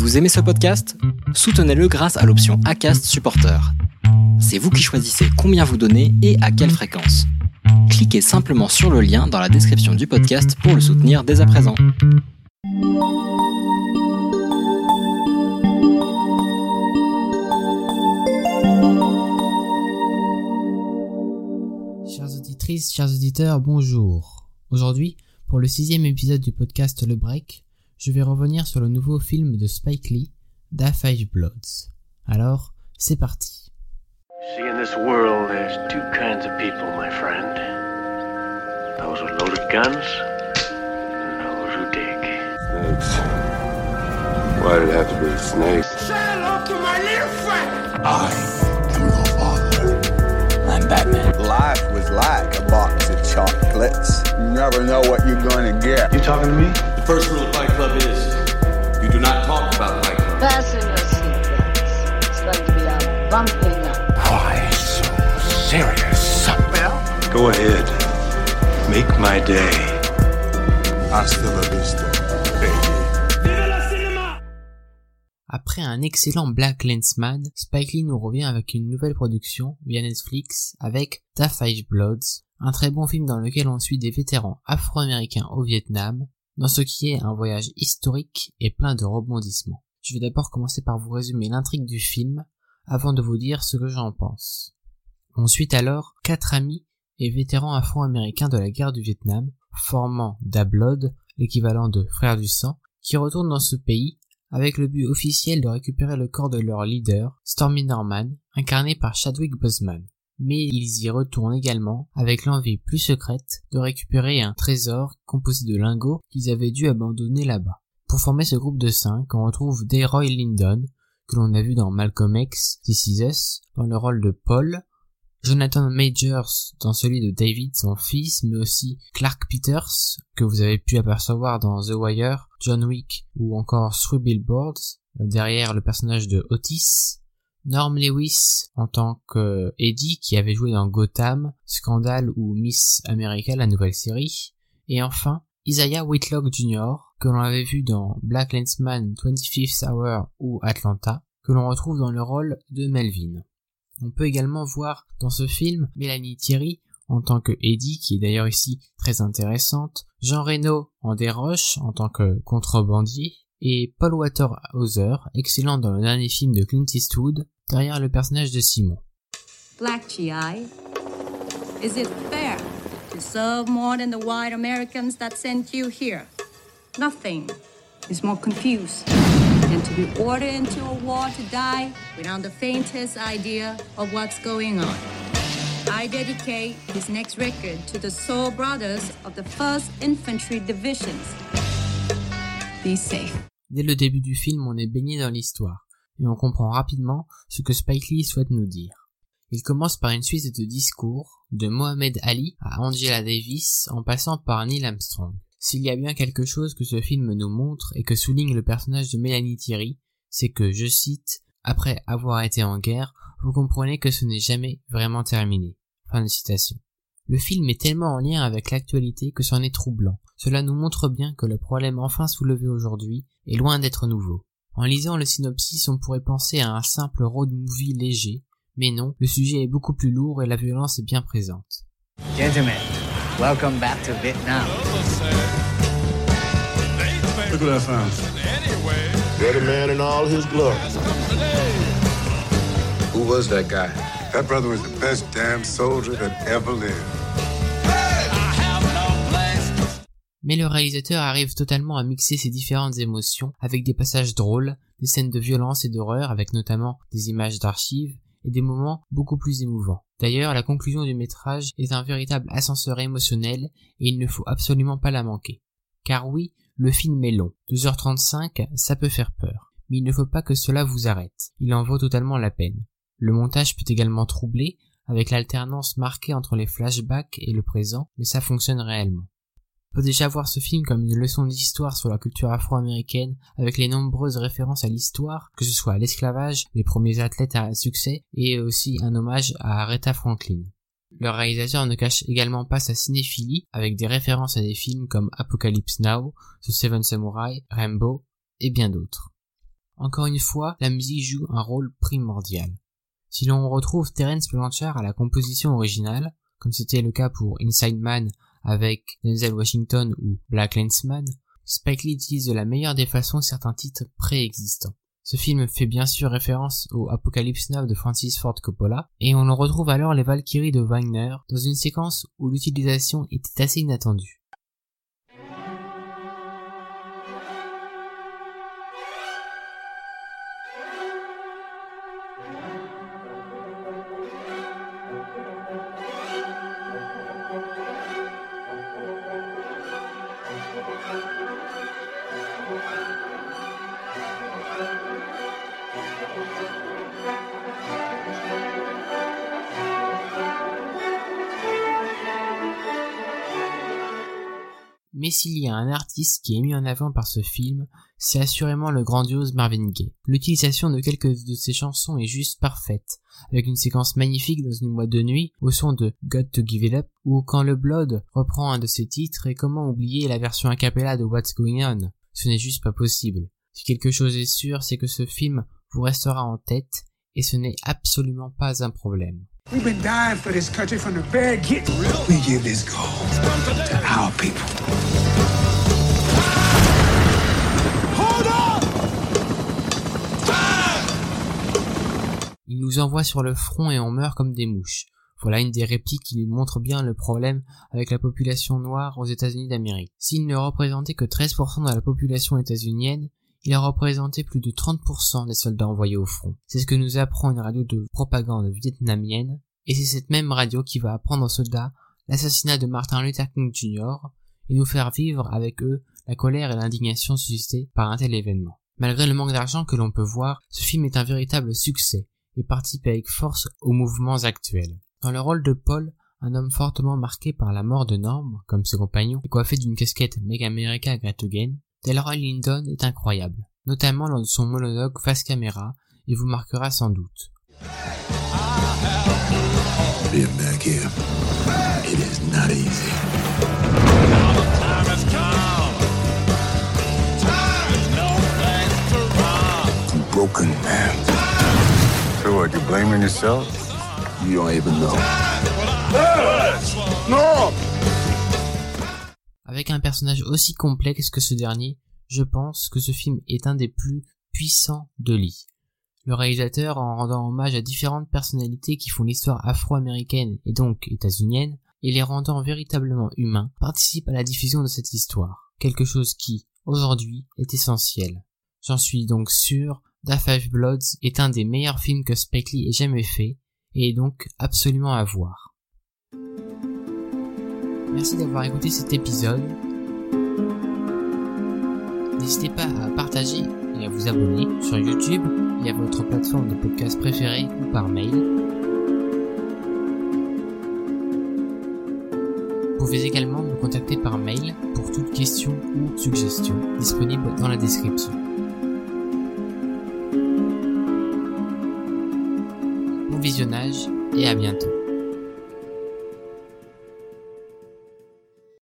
Vous aimez ce podcast? Soutenez-le grâce à l'option ACAST Supporter. C'est vous qui choisissez combien vous donnez et à quelle fréquence. Cliquez simplement sur le lien dans la description du podcast pour le soutenir dès à présent. Chères auditrices, chers auditeurs, bonjour. Aujourd'hui, pour le sixième épisode du podcast Le Break, je vais revenir sur le nouveau film de Spike Lee, Da Five Bloods. Alors, c'est parti. See, in this world, there's two kinds of people, my friend. Those with loaded guns, and those who dig. Snakes. Why did it have to be snakes? Say hello to my little friend. I am your father. I'm Batman. Life was like a box chocolates. You never know what you're going to get. You talking to me? The first rule of Fight Club is you do not talk about Fight Club. Fasten your seatbelts. It's going to be a bumpy night. Why so serious? Go ahead. Make my day. Hasta la vista, baby. Après un excellent Black Lensman, Spike Lee nous revient avec une nouvelle production via Netflix avec Da Five Bloods, un très bon film dans lequel on suit des vétérans afro-américains au Vietnam, dans ce qui est un voyage historique et plein de rebondissements. Je vais d'abord commencer par vous résumer l'intrigue du film, avant de vous dire ce que j'en pense. On suit alors quatre amis et vétérans afro-américains de la guerre du Vietnam, formant Da Blood, l'équivalent de frères du sang, qui retournent dans ce pays avec le but officiel de récupérer le corps de leur leader, Stormy Norman, incarné par Chadwick Boseman. Mais ils y retournent également avec l'envie plus secrète de récupérer un trésor composé de lingots qu'ils avaient dû abandonner là-bas. Pour former ce groupe de cinq, on retrouve Delroy Lyndon, que l'on a vu dans Malcolm X, This Is Us, dans le rôle de Paul, Jonathan Majors dans celui de David, son fils, mais aussi Clark Peters, que vous avez pu apercevoir dans The Wire, John Wick ou encore Three Billboards, derrière le personnage de Otis, Norm Lewis en tant que Eddie qui avait joué dans Gotham, Scandal ou Miss America, la nouvelle série, et enfin Isaiah Whitlock Jr., que l'on avait vu dans Black Lensman 25th Hour ou Atlanta, que l'on retrouve dans le rôle de Melvin. On peut également voir dans ce film Mélanie Thierry en tant que Eddie, qui est d'ailleurs ici très intéressante, Jean Reno en Desroches en tant que contrebandier, et Paul Waterhauser, excellent dans le dernier film de Clint Eastwood, derrière le personnage de Simon. Black GI, is it fair to serve more than the white Americans that sent you here? Nothing is more confused than to be ordered into a war to die without the faintest idea of what's going on. I dedicate this next record to the soul brothers of the 1st Infantry Divisions. Be safe. Dès le début du film, on est baigné dans l'histoire, et on comprend rapidement ce que Spike Lee souhaite nous dire. Il commence par une suite de discours, de Mohamed Ali à Angela Davis, en passant par Neil Armstrong. S'il y a bien quelque chose que ce film nous montre et que souligne le personnage de Mélanie Thierry, c'est que, je cite, après avoir été en guerre, vous comprenez que ce n'est jamais vraiment terminé. Fin de citation. Le film est tellement en lien avec l'actualité que c'en est troublant. Cela nous montre bien que le problème enfin soulevé aujourd'hui est loin d'être nouveau. En lisant le synopsis, on pourrait penser à un simple road movie léger, mais non, le sujet est beaucoup plus lourd et la violence est bien présente. Gentlemen, welcome back to Vietnam. Look what I found. Ready man in all his glory. Who was that guy? That brother was the best damn soldier that ever lived. Mais le réalisateur arrive totalement à mixer ces différentes émotions avec des passages drôles, des scènes de violence et d'horreur avec notamment des images d'archives et des moments beaucoup plus émouvants. D'ailleurs, la conclusion du métrage est un véritable ascenseur émotionnel et il ne faut absolument pas la manquer. Car oui, le film est long. 2h35, ça peut faire peur. Mais il ne faut pas que cela vous arrête. Il en vaut totalement la peine. Le montage peut également troubler, avec l'alternance marquée entre les flashbacks et le présent, mais ça fonctionne réellement. Peut déjà voir ce film comme une leçon d'histoire sur la culture afro-américaine, avec les nombreuses références à l'histoire, que ce soit à l'esclavage, les premiers athlètes à succès, et aussi un hommage à Aretha Franklin. Le réalisateur ne cache également pas sa cinéphilie, avec des références à des films comme Apocalypse Now, The Seven Samurai, Rambo, et bien d'autres. Encore une fois, la musique joue un rôle primordial. Si l'on retrouve Terence Blanchard à la composition originale, comme c'était le cas pour Inside Man avec Denzel Washington ou Black Lensman, Spike Lee utilise de la meilleure des façons certains titres préexistants. Ce film fait bien sûr référence au Apocalypse Now de Francis Ford Coppola, et on en retrouve alors les Valkyries de Wagner dans une séquence où l'utilisation était assez inattendue. Thank you. Mais s'il y a un artiste qui est mis en avant par ce film, c'est assurément le grandiose Marvin Gaye. L'utilisation de quelques de ses chansons est juste parfaite, avec une séquence magnifique dans une boîte de nuit au son de Got to Give It Up, ou quand le Blood reprend un de ses titres et comment oublier la version a cappella de What's Going On? Ce n'est juste pas possible. Si quelque chose est sûr, c'est que ce film vous restera en tête, et ce n'est absolument pas un problème. We've been dying for this country from the very get. We give this gold to our people. Il nous envoie sur le front et on meurt comme des mouches. Voilà une des répliques qui montre bien le problème avec la population noire aux États-Unis d'Amérique. S'il ne représentait que 13% de la population états-unienne, il a représenté plus de 30% des soldats envoyés au front. C'est ce que nous apprend une radio de propagande vietnamienne, et c'est cette même radio qui va apprendre aux soldats l'assassinat de Martin Luther King Jr. et nous faire vivre avec eux la colère et l'indignation suscitées par un tel événement. Malgré le manque d'argent que l'on peut voir, ce film est un véritable succès et participe avec force aux mouvements actuels. Dans le rôle de Paul, un homme fortement marqué par la mort de Norm, comme ses compagnons, et coiffé d'une casquette Make America Great Again, Delroy Lyndon est incroyable, notamment lors de son monologue face caméra, et vous marquera sans doute. Avec un personnage aussi complexe que ce dernier, je pense que ce film est un des plus puissants de Lee. Le réalisateur, en rendant hommage à différentes personnalités qui font l'histoire afro-américaine et donc états-unienne, et les rendant véritablement humains, participe à la diffusion de cette histoire. Quelque chose qui, aujourd'hui, est essentiel. J'en suis donc sûr, Da Five Bloods est un des meilleurs films que Spike Lee ait jamais fait, et est donc absolument à voir. Merci d'avoir écouté cet épisode. N'hésitez pas à partager et à vous abonner sur YouTube et à votre plateforme de podcast préférée ou par mail. Vous pouvez également me contacter par mail pour toute question ou suggestion disponible dans la description. Bon visionnage et à bientôt.